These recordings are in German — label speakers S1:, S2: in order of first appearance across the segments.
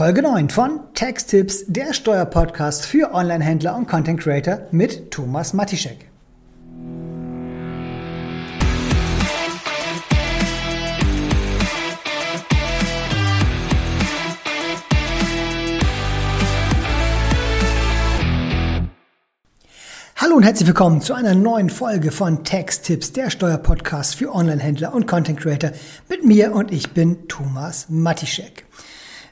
S1: Folge 9 von Tax-Tipps, der Steuerpodcast für Online-Händler und Content Creator mit Thomas Matischek. Hallo und herzlich willkommen zu einer neuen Folge von Tax-Tipps, der Steuerpodcast für Online-Händler und Content Creator mit mir und ich bin Thomas Matischek.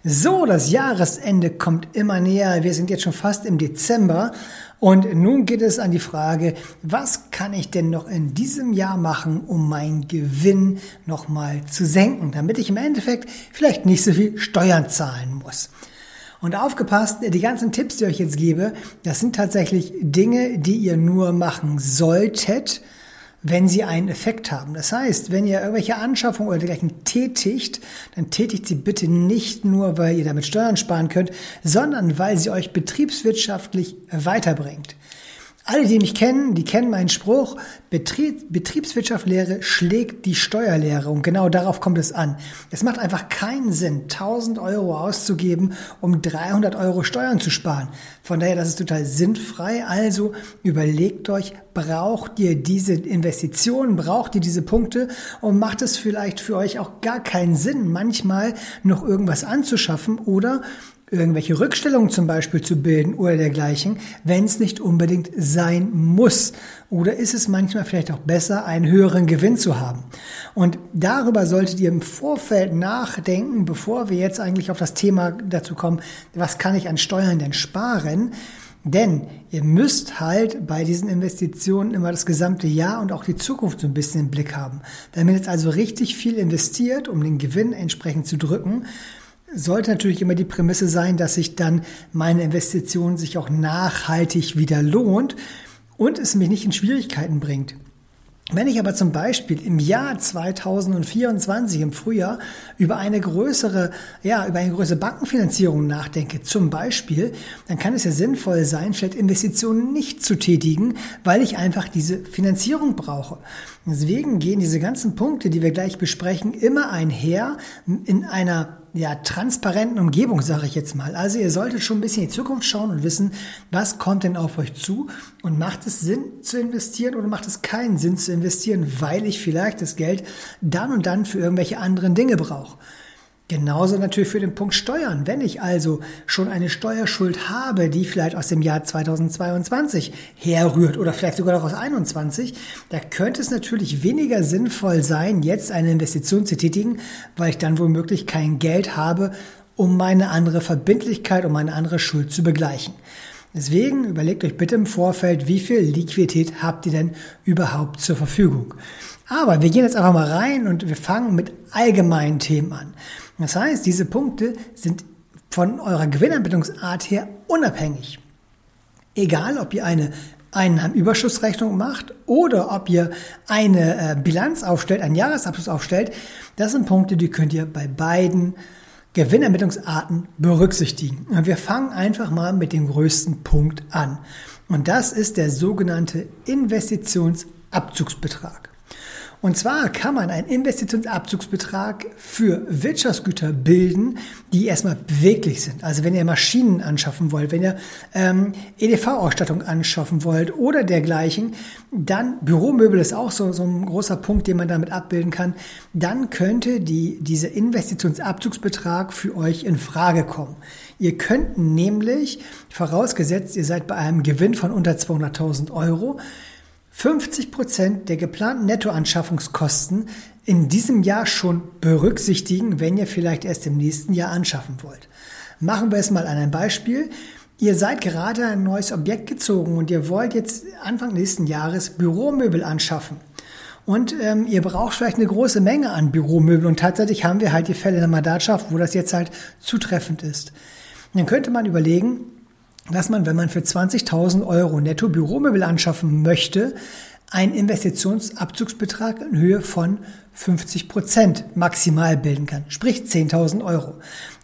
S1: So, das Jahresende kommt immer näher. Wir sind jetzt schon fast im Dezember. Und nun geht es an die Frage, was kann ich denn noch in diesem Jahr machen, um meinen Gewinn nochmal zu senken, damit ich im Endeffekt vielleicht nicht so viel Steuern zahlen muss. Und aufgepasst, die ganzen Tipps, die ich euch jetzt gebe, das sind tatsächlich Dinge, die ihr nur machen solltet, wenn sie einen Effekt haben. Das heißt, wenn ihr irgendwelche Anschaffungen oder dergleichen tätigt, dann tätigt sie bitte nicht nur, weil ihr damit Steuern sparen könnt, sondern weil sie euch betriebswirtschaftlich weiterbringt. Alle, die mich kennen, die kennen meinen Spruch, Betrieb, Betriebswirtschaftslehre schlägt die Steuerlehre und genau darauf kommt es an. Es macht einfach keinen Sinn, 1000 Euro auszugeben, um 300 Euro Steuern zu sparen. Von daher, das ist total sinnfrei. Also überlegt euch, braucht ihr diese Investitionen, braucht ihr diese Punkte und macht es vielleicht für euch auch gar keinen Sinn, manchmal noch irgendwas anzuschaffen oder irgendwelche Rückstellungen zum Beispiel zu bilden oder dergleichen, wenn es nicht unbedingt sein muss. Oder ist es manchmal vielleicht auch besser, einen höheren Gewinn zu haben? Und darüber solltet ihr im Vorfeld nachdenken, bevor wir jetzt eigentlich auf das Thema dazu kommen, was kann ich an Steuern denn sparen? Denn ihr müsst halt bei diesen Investitionen immer das gesamte Jahr und auch die Zukunft so ein bisschen im Blick haben. Man jetzt also richtig viel investiert, um den Gewinn entsprechend zu drücken, sollte natürlich immer die Prämisse sein, dass sich dann meine Investition sich auch nachhaltig wieder lohnt und es mich nicht in Schwierigkeiten bringt. Wenn ich aber zum Beispiel im Jahr 2024 im Frühjahr über eine größere, ja, über eine größere Bankenfinanzierung nachdenke, zum Beispiel, dann kann es ja sinnvoll sein, vielleicht Investitionen nicht zu tätigen, weil ich einfach diese Finanzierung brauche. Deswegen gehen diese ganzen Punkte, die wir gleich besprechen, immer einher in einer ja, transparenten Umgebung, sage ich jetzt mal. Also ihr solltet schon ein bisschen in die Zukunft schauen und wissen, was kommt denn auf euch zu und macht es Sinn zu investieren oder macht es keinen Sinn zu investieren, weil ich vielleicht das Geld dann und dann für irgendwelche anderen Dinge brauche. Genauso natürlich für den Punkt Steuern. Wenn ich also schon eine Steuerschuld habe, die vielleicht aus dem Jahr 2022 herrührt oder vielleicht sogar noch aus 2021, da könnte es natürlich weniger sinnvoll sein, jetzt eine Investition zu tätigen, weil ich dann womöglich kein Geld habe, um meine andere Verbindlichkeit, um meine andere Schuld zu begleichen. Deswegen überlegt euch bitte im Vorfeld, wie viel Liquidität habt ihr denn überhaupt zur Verfügung. Aber wir gehen jetzt einfach mal rein und wir fangen mit allgemeinen Themen an. Das heißt, diese Punkte sind von eurer Gewinnermittlungsart her unabhängig. Egal, ob ihr eine Einnahmenüberschussrechnung macht oder ob ihr eine äh, Bilanz aufstellt, einen Jahresabschluss aufstellt, das sind Punkte, die könnt ihr bei beiden Gewinnermittlungsarten berücksichtigen. Und wir fangen einfach mal mit dem größten Punkt an. Und das ist der sogenannte Investitionsabzugsbetrag. Und zwar kann man einen Investitionsabzugsbetrag für Wirtschaftsgüter bilden, die erstmal beweglich sind. Also wenn ihr Maschinen anschaffen wollt, wenn ihr ähm, EDV-Ausstattung anschaffen wollt oder dergleichen, dann Büromöbel ist auch so, so ein großer Punkt, den man damit abbilden kann. Dann könnte die, dieser Investitionsabzugsbetrag für euch in Frage kommen. Ihr könnt nämlich, vorausgesetzt, ihr seid bei einem Gewinn von unter 200.000 Euro, 50 Prozent der geplanten Nettoanschaffungskosten in diesem Jahr schon berücksichtigen, wenn ihr vielleicht erst im nächsten Jahr anschaffen wollt. Machen wir es mal an einem Beispiel. Ihr seid gerade ein neues Objekt gezogen und ihr wollt jetzt Anfang nächsten Jahres Büromöbel anschaffen. Und ähm, ihr braucht vielleicht eine große Menge an Büromöbel und tatsächlich haben wir halt die Fälle in der Mandatschaft, wo das jetzt halt zutreffend ist. dann könnte man überlegen, dass man, wenn man für 20.000 Euro netto Büromöbel anschaffen möchte, einen Investitionsabzugsbetrag in Höhe von 50 Prozent maximal bilden kann, sprich 10.000 Euro.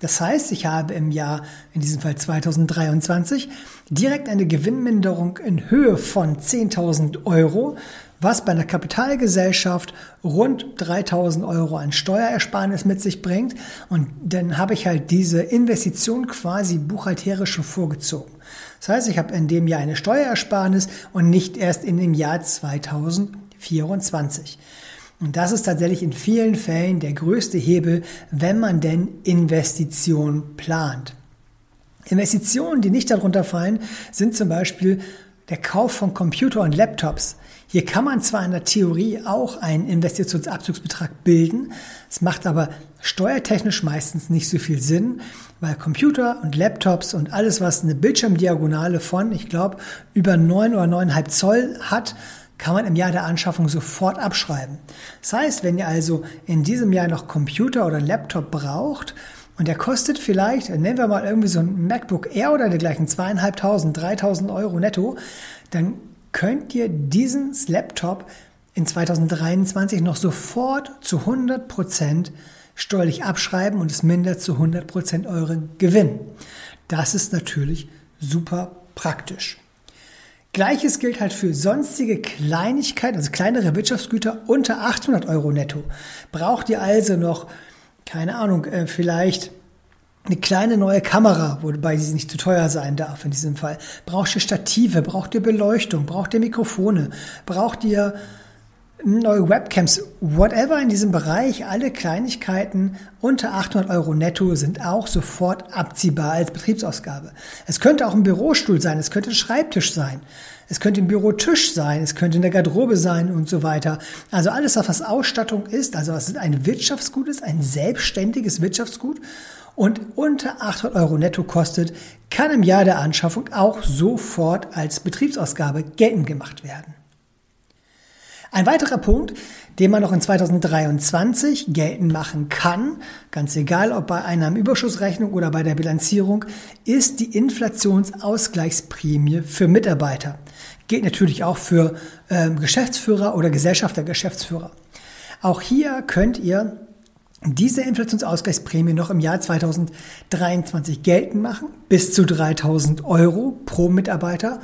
S1: Das heißt, ich habe im Jahr, in diesem Fall 2023, direkt eine Gewinnminderung in Höhe von 10.000 Euro, was bei einer Kapitalgesellschaft rund 3000 Euro an Steuerersparnis mit sich bringt. Und dann habe ich halt diese Investition quasi buchhalterisch schon vorgezogen. Das heißt, ich habe in dem Jahr eine Steuerersparnis und nicht erst in dem Jahr 2024. Und das ist tatsächlich in vielen Fällen der größte Hebel, wenn man denn Investitionen plant. Investitionen, die nicht darunter fallen, sind zum Beispiel der Kauf von Computer und Laptops. Hier kann man zwar in der Theorie auch einen Investitionsabzugsbetrag bilden, es macht aber steuertechnisch meistens nicht so viel Sinn, weil Computer und Laptops und alles, was eine Bildschirmdiagonale von, ich glaube, über 9 oder 9,5 Zoll hat, kann man im Jahr der Anschaffung sofort abschreiben. Das heißt, wenn ihr also in diesem Jahr noch Computer oder Laptop braucht, und der kostet vielleicht, nennen wir mal irgendwie so ein MacBook Air oder dergleichen, zweieinhalbtausend, dreitausend Euro netto, dann könnt ihr diesen Laptop in 2023 noch sofort zu 100 Prozent steuerlich abschreiben und es mindert zu 100 Prozent euren Gewinn. Das ist natürlich super praktisch. Gleiches gilt halt für sonstige Kleinigkeiten, also kleinere Wirtschaftsgüter unter 800 Euro netto. Braucht ihr also noch keine Ahnung, äh, vielleicht eine kleine neue Kamera, wobei sie nicht zu teuer sein darf in diesem Fall. Braucht ihr Stative, braucht ihr Beleuchtung, braucht ihr Mikrofone, braucht ihr neue Webcams, whatever in diesem Bereich, alle Kleinigkeiten unter 800 Euro netto sind auch sofort abziehbar als Betriebsausgabe. Es könnte auch ein Bürostuhl sein, es könnte ein Schreibtisch sein. Es könnte ein Bürotisch sein, es könnte in der Garderobe sein und so weiter. Also alles, was Ausstattung ist, also was ein Wirtschaftsgut ist, ein selbstständiges Wirtschaftsgut und unter 800 Euro netto kostet, kann im Jahr der Anschaffung auch sofort als Betriebsausgabe geltend gemacht werden. Ein weiterer Punkt, den man noch in 2023 geltend machen kann, ganz egal ob bei Einnahmenüberschussrechnung oder bei der Bilanzierung, ist die Inflationsausgleichsprämie für Mitarbeiter. Geht natürlich auch für äh, Geschäftsführer oder Gesellschafter Geschäftsführer. Auch hier könnt ihr diese Inflationsausgleichsprämie noch im Jahr 2023 geltend machen, bis zu 3000 Euro pro Mitarbeiter,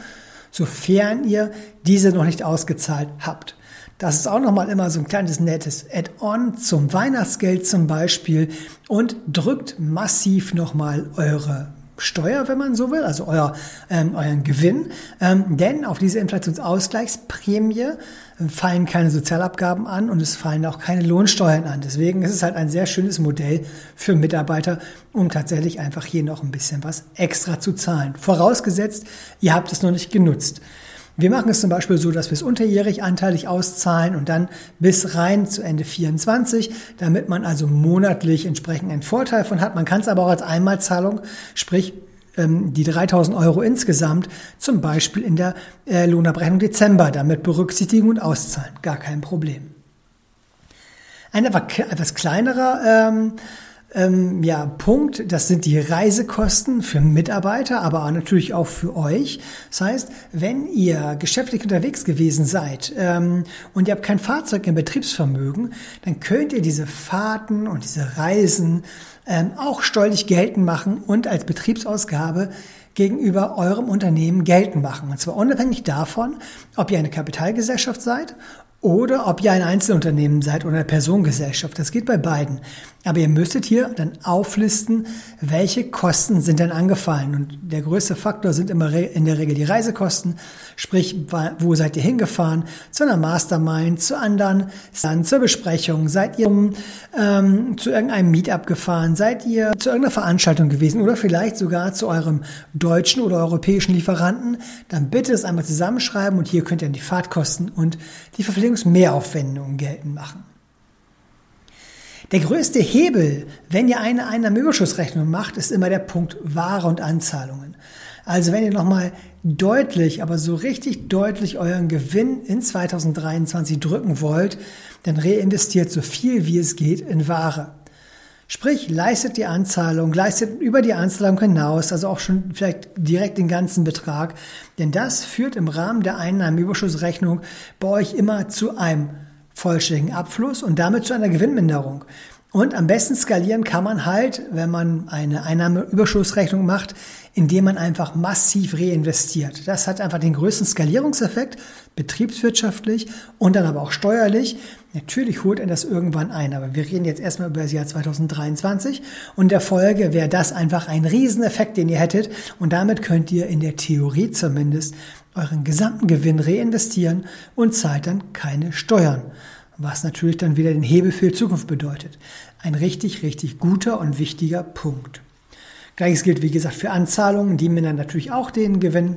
S1: sofern ihr diese noch nicht ausgezahlt habt. Das ist auch nochmal immer so ein kleines nettes Add-on zum Weihnachtsgeld zum Beispiel und drückt massiv nochmal eure Steuer, wenn man so will, also euer, ähm, euren Gewinn. Ähm, denn auf diese Inflationsausgleichsprämie fallen keine Sozialabgaben an und es fallen auch keine Lohnsteuern an. Deswegen ist es halt ein sehr schönes Modell für Mitarbeiter, um tatsächlich einfach hier noch ein bisschen was extra zu zahlen. Vorausgesetzt, ihr habt es noch nicht genutzt. Wir machen es zum Beispiel so, dass wir es unterjährig anteilig auszahlen und dann bis rein zu Ende 24, damit man also monatlich entsprechend einen Vorteil von hat. Man kann es aber auch als Einmalzahlung, sprich ähm, die 3000 Euro insgesamt, zum Beispiel in der äh, Lohnabrechnung Dezember damit berücksichtigen und auszahlen. Gar kein Problem. Ein etwas kleinerer ähm, ähm, ja, Punkt, das sind die Reisekosten für Mitarbeiter, aber natürlich auch für euch. Das heißt, wenn ihr geschäftlich unterwegs gewesen seid ähm, und ihr habt kein Fahrzeug im Betriebsvermögen, dann könnt ihr diese Fahrten und diese Reisen ähm, auch steuerlich geltend machen und als Betriebsausgabe gegenüber eurem Unternehmen geltend machen. Und zwar unabhängig davon, ob ihr eine Kapitalgesellschaft seid oder ob ihr ein Einzelunternehmen seid oder eine Personengesellschaft. Das geht bei beiden. Aber ihr müsstet hier dann auflisten, welche Kosten sind denn angefallen. Und der größte Faktor sind immer in der Regel die Reisekosten. Sprich, wo seid ihr hingefahren? Zu einer Mastermind, zu anderen, dann zur Besprechung. Seid ihr ähm, zu irgendeinem Meetup gefahren? Seid ihr zu irgendeiner Veranstaltung gewesen? Oder vielleicht sogar zu eurem deutschen oder europäischen Lieferanten? Dann bitte es einmal zusammenschreiben und hier könnt ihr dann die Fahrtkosten und die Verpflegungsmehraufwendungen geltend machen. Der größte Hebel, wenn ihr eine Einnahmenüberschussrechnung macht, ist immer der Punkt Ware und Anzahlungen. Also wenn ihr nochmal deutlich, aber so richtig deutlich euren Gewinn in 2023 drücken wollt, dann reinvestiert so viel wie es geht in Ware. Sprich, leistet die Anzahlung, leistet über die Anzahlung hinaus, also auch schon vielleicht direkt den ganzen Betrag, denn das führt im Rahmen der Einnahmenüberschussrechnung bei euch immer zu einem vollständigen Abfluss und damit zu einer Gewinnminderung. Und am besten skalieren kann man halt, wenn man eine Einnahmeüberschussrechnung macht, indem man einfach massiv reinvestiert. Das hat einfach den größten Skalierungseffekt, betriebswirtschaftlich und dann aber auch steuerlich. Natürlich holt er das irgendwann ein, aber wir reden jetzt erstmal über das Jahr 2023 und der Folge wäre das einfach ein Rieseneffekt, den ihr hättet und damit könnt ihr in der Theorie zumindest euren gesamten Gewinn reinvestieren und zahlt dann keine Steuern was natürlich dann wieder den Hebel für die Zukunft bedeutet. Ein richtig, richtig guter und wichtiger Punkt. Gleiches gilt, wie gesagt, für Anzahlungen, die mindern natürlich auch den Gewinn.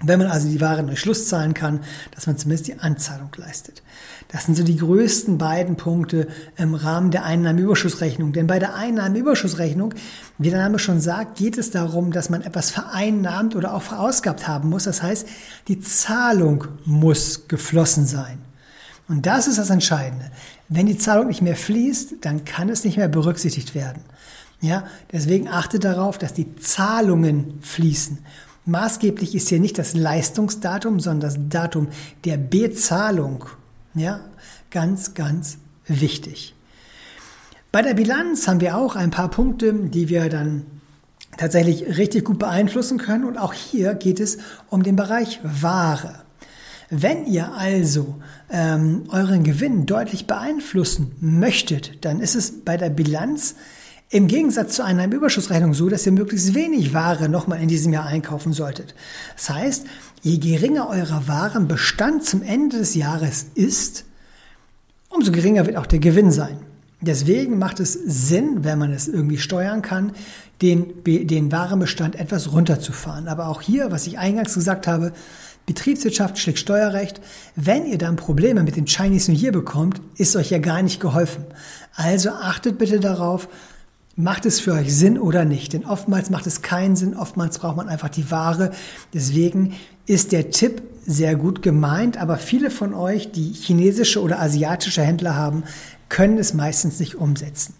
S1: Wenn man also die Waren durch Schluss zahlen kann, dass man zumindest die Anzahlung leistet. Das sind so die größten beiden Punkte im Rahmen der Einnahmenüberschussrechnung. Denn bei der Einnahmenüberschussrechnung, wie der Name schon sagt, geht es darum, dass man etwas vereinnahmt oder auch verausgabt haben muss. Das heißt, die Zahlung muss geflossen sein. Und das ist das Entscheidende. Wenn die Zahlung nicht mehr fließt, dann kann es nicht mehr berücksichtigt werden. Ja, deswegen achtet darauf, dass die Zahlungen fließen. Maßgeblich ist hier nicht das Leistungsdatum, sondern das Datum der Bezahlung. Ja, ganz, ganz wichtig. Bei der Bilanz haben wir auch ein paar Punkte, die wir dann tatsächlich richtig gut beeinflussen können. Und auch hier geht es um den Bereich Ware. Wenn ihr also ähm, euren Gewinn deutlich beeinflussen möchtet, dann ist es bei der Bilanz im Gegensatz zu einer Überschussrechnung so, dass ihr möglichst wenig Ware nochmal in diesem Jahr einkaufen solltet. Das heißt, je geringer euer Warenbestand zum Ende des Jahres ist, umso geringer wird auch der Gewinn sein. Deswegen macht es Sinn, wenn man es irgendwie steuern kann, den, den Warenbestand etwas runterzufahren. Aber auch hier, was ich eingangs gesagt habe, Betriebswirtschaft schlägt Steuerrecht. Wenn ihr dann Probleme mit dem Chinese New Year bekommt, ist euch ja gar nicht geholfen. Also achtet bitte darauf, macht es für euch Sinn oder nicht. Denn oftmals macht es keinen Sinn, oftmals braucht man einfach die Ware. Deswegen ist der Tipp sehr gut gemeint, aber viele von euch, die chinesische oder asiatische Händler haben, können es meistens nicht umsetzen.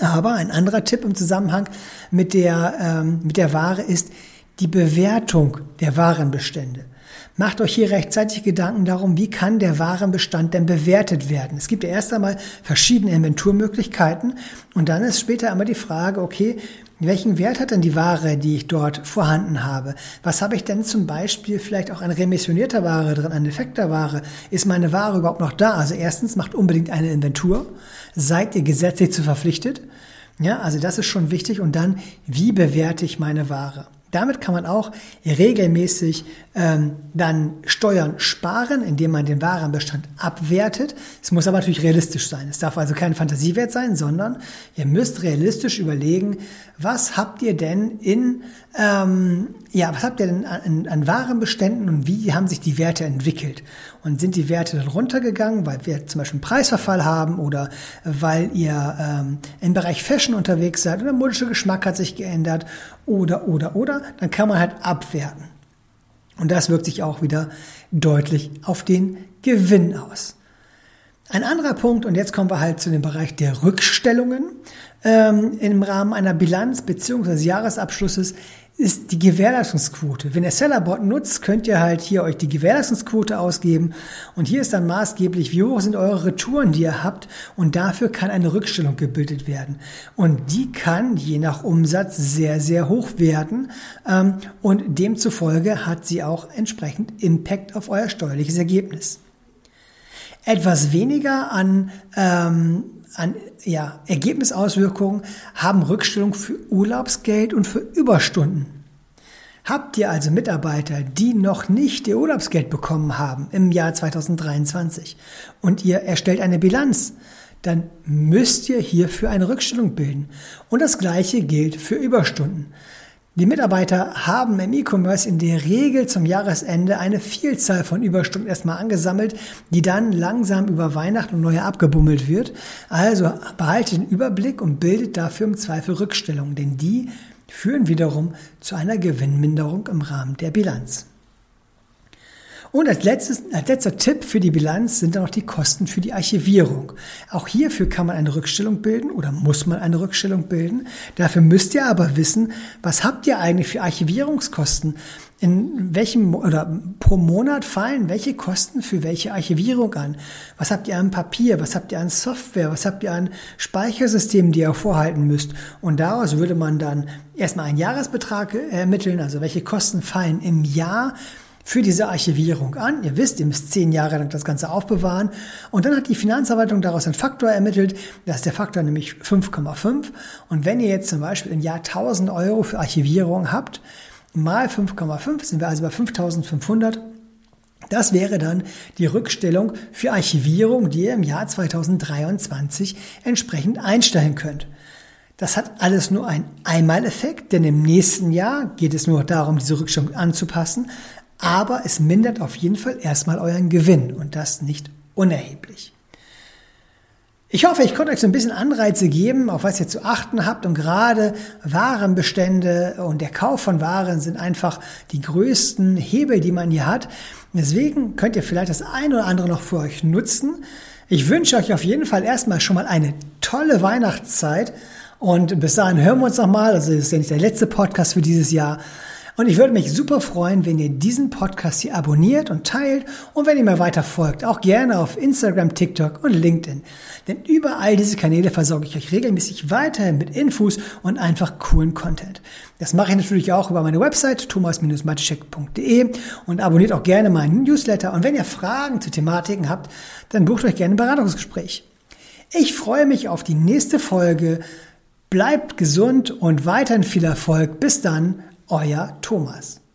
S1: Aber ein anderer Tipp im Zusammenhang mit der, ähm, mit der Ware ist, die Bewertung der Warenbestände. Macht euch hier rechtzeitig Gedanken darum, wie kann der Warenbestand denn bewertet werden. Es gibt ja erst einmal verschiedene Inventurmöglichkeiten und dann ist später immer die Frage, okay, welchen Wert hat denn die Ware, die ich dort vorhanden habe? Was habe ich denn zum Beispiel vielleicht auch an remissionierter Ware drin, an defekter Ware? Ist meine Ware überhaupt noch da? Also erstens macht unbedingt eine Inventur. Seid ihr gesetzlich zu verpflichtet? Ja, also das ist schon wichtig. Und dann, wie bewerte ich meine Ware? Damit kann man auch regelmäßig ähm, dann Steuern sparen, indem man den Warenbestand abwertet. Es muss aber natürlich realistisch sein. Es darf also kein Fantasiewert sein, sondern ihr müsst realistisch überlegen, was habt ihr denn in, ähm, ja, was habt ihr denn an, an Warenbeständen und wie haben sich die Werte entwickelt? Und sind die Werte dann runtergegangen, weil wir zum Beispiel einen Preisverfall haben oder weil ihr ähm, im Bereich Fashion unterwegs seid oder der modische Geschmack hat sich geändert oder, oder, oder, dann kann man halt abwerten. Und das wirkt sich auch wieder deutlich auf den Gewinn aus. Ein anderer Punkt, und jetzt kommen wir halt zu dem Bereich der Rückstellungen ähm, im Rahmen einer Bilanz bzw. Jahresabschlusses, ist die Gewährleistungsquote. Wenn ihr Sellerbot nutzt, könnt ihr halt hier euch die Gewährleistungsquote ausgeben und hier ist dann maßgeblich, wie hoch sind eure Retouren, die ihr habt und dafür kann eine Rückstellung gebildet werden. Und die kann je nach Umsatz sehr, sehr hoch werden ähm, und demzufolge hat sie auch entsprechend Impact auf euer steuerliches Ergebnis. Etwas weniger an ähm, an ja, Ergebnisauswirkungen haben Rückstellung für Urlaubsgeld und für Überstunden. Habt ihr also Mitarbeiter, die noch nicht ihr Urlaubsgeld bekommen haben im Jahr 2023 und ihr erstellt eine Bilanz, dann müsst ihr hierfür eine Rückstellung bilden. Und das Gleiche gilt für Überstunden. Die Mitarbeiter haben im E-Commerce in der Regel zum Jahresende eine Vielzahl von Überstunden erstmal angesammelt, die dann langsam über Weihnachten und Neujahr abgebummelt wird. Also behaltet den Überblick und bildet dafür im Zweifel Rückstellungen, denn die führen wiederum zu einer Gewinnminderung im Rahmen der Bilanz. Und als, letztes, als letzter Tipp für die Bilanz sind dann noch die Kosten für die Archivierung. Auch hierfür kann man eine Rückstellung bilden oder muss man eine Rückstellung bilden. Dafür müsst ihr aber wissen, was habt ihr eigentlich für Archivierungskosten? In welchem oder pro Monat fallen welche Kosten für welche Archivierung an? Was habt ihr an Papier? Was habt ihr an Software? Was habt ihr an Speichersystemen, die ihr vorhalten müsst? Und daraus würde man dann erstmal einen Jahresbetrag ermitteln, also welche Kosten fallen im Jahr für diese Archivierung an. Ihr wisst, ihr müsst zehn Jahre lang das Ganze aufbewahren. Und dann hat die Finanzverwaltung daraus einen Faktor ermittelt. Das ist der Faktor nämlich 5,5. Und wenn ihr jetzt zum Beispiel im Jahr 1000 Euro für Archivierung habt, mal 5,5 sind wir also bei 5500. Das wäre dann die Rückstellung für Archivierung, die ihr im Jahr 2023 entsprechend einstellen könnt. Das hat alles nur einen Einmaleffekt, denn im nächsten Jahr geht es nur darum, diese Rückstellung anzupassen aber es mindert auf jeden Fall erstmal euren Gewinn und das nicht unerheblich. Ich hoffe, ich konnte euch so ein bisschen Anreize geben, auf was ihr zu achten habt. Und gerade Warenbestände und der Kauf von Waren sind einfach die größten Hebel, die man hier hat. Deswegen könnt ihr vielleicht das eine oder andere noch für euch nutzen. Ich wünsche euch auf jeden Fall erstmal schon mal eine tolle Weihnachtszeit. Und bis dahin hören wir uns nochmal. Also das ist ja nicht der letzte Podcast für dieses Jahr. Und ich würde mich super freuen, wenn ihr diesen Podcast hier abonniert und teilt und wenn ihr mir weiter folgt, auch gerne auf Instagram, TikTok und LinkedIn. Denn über all diese Kanäle versorge ich euch regelmäßig weiterhin mit Infos und einfach coolen Content. Das mache ich natürlich auch über meine Website thomas-matischek.de und abonniert auch gerne meinen Newsletter. Und wenn ihr Fragen zu Thematiken habt, dann bucht euch gerne ein Beratungsgespräch. Ich freue mich auf die nächste Folge. Bleibt gesund und weiterhin viel Erfolg. Bis dann, euer Thomas.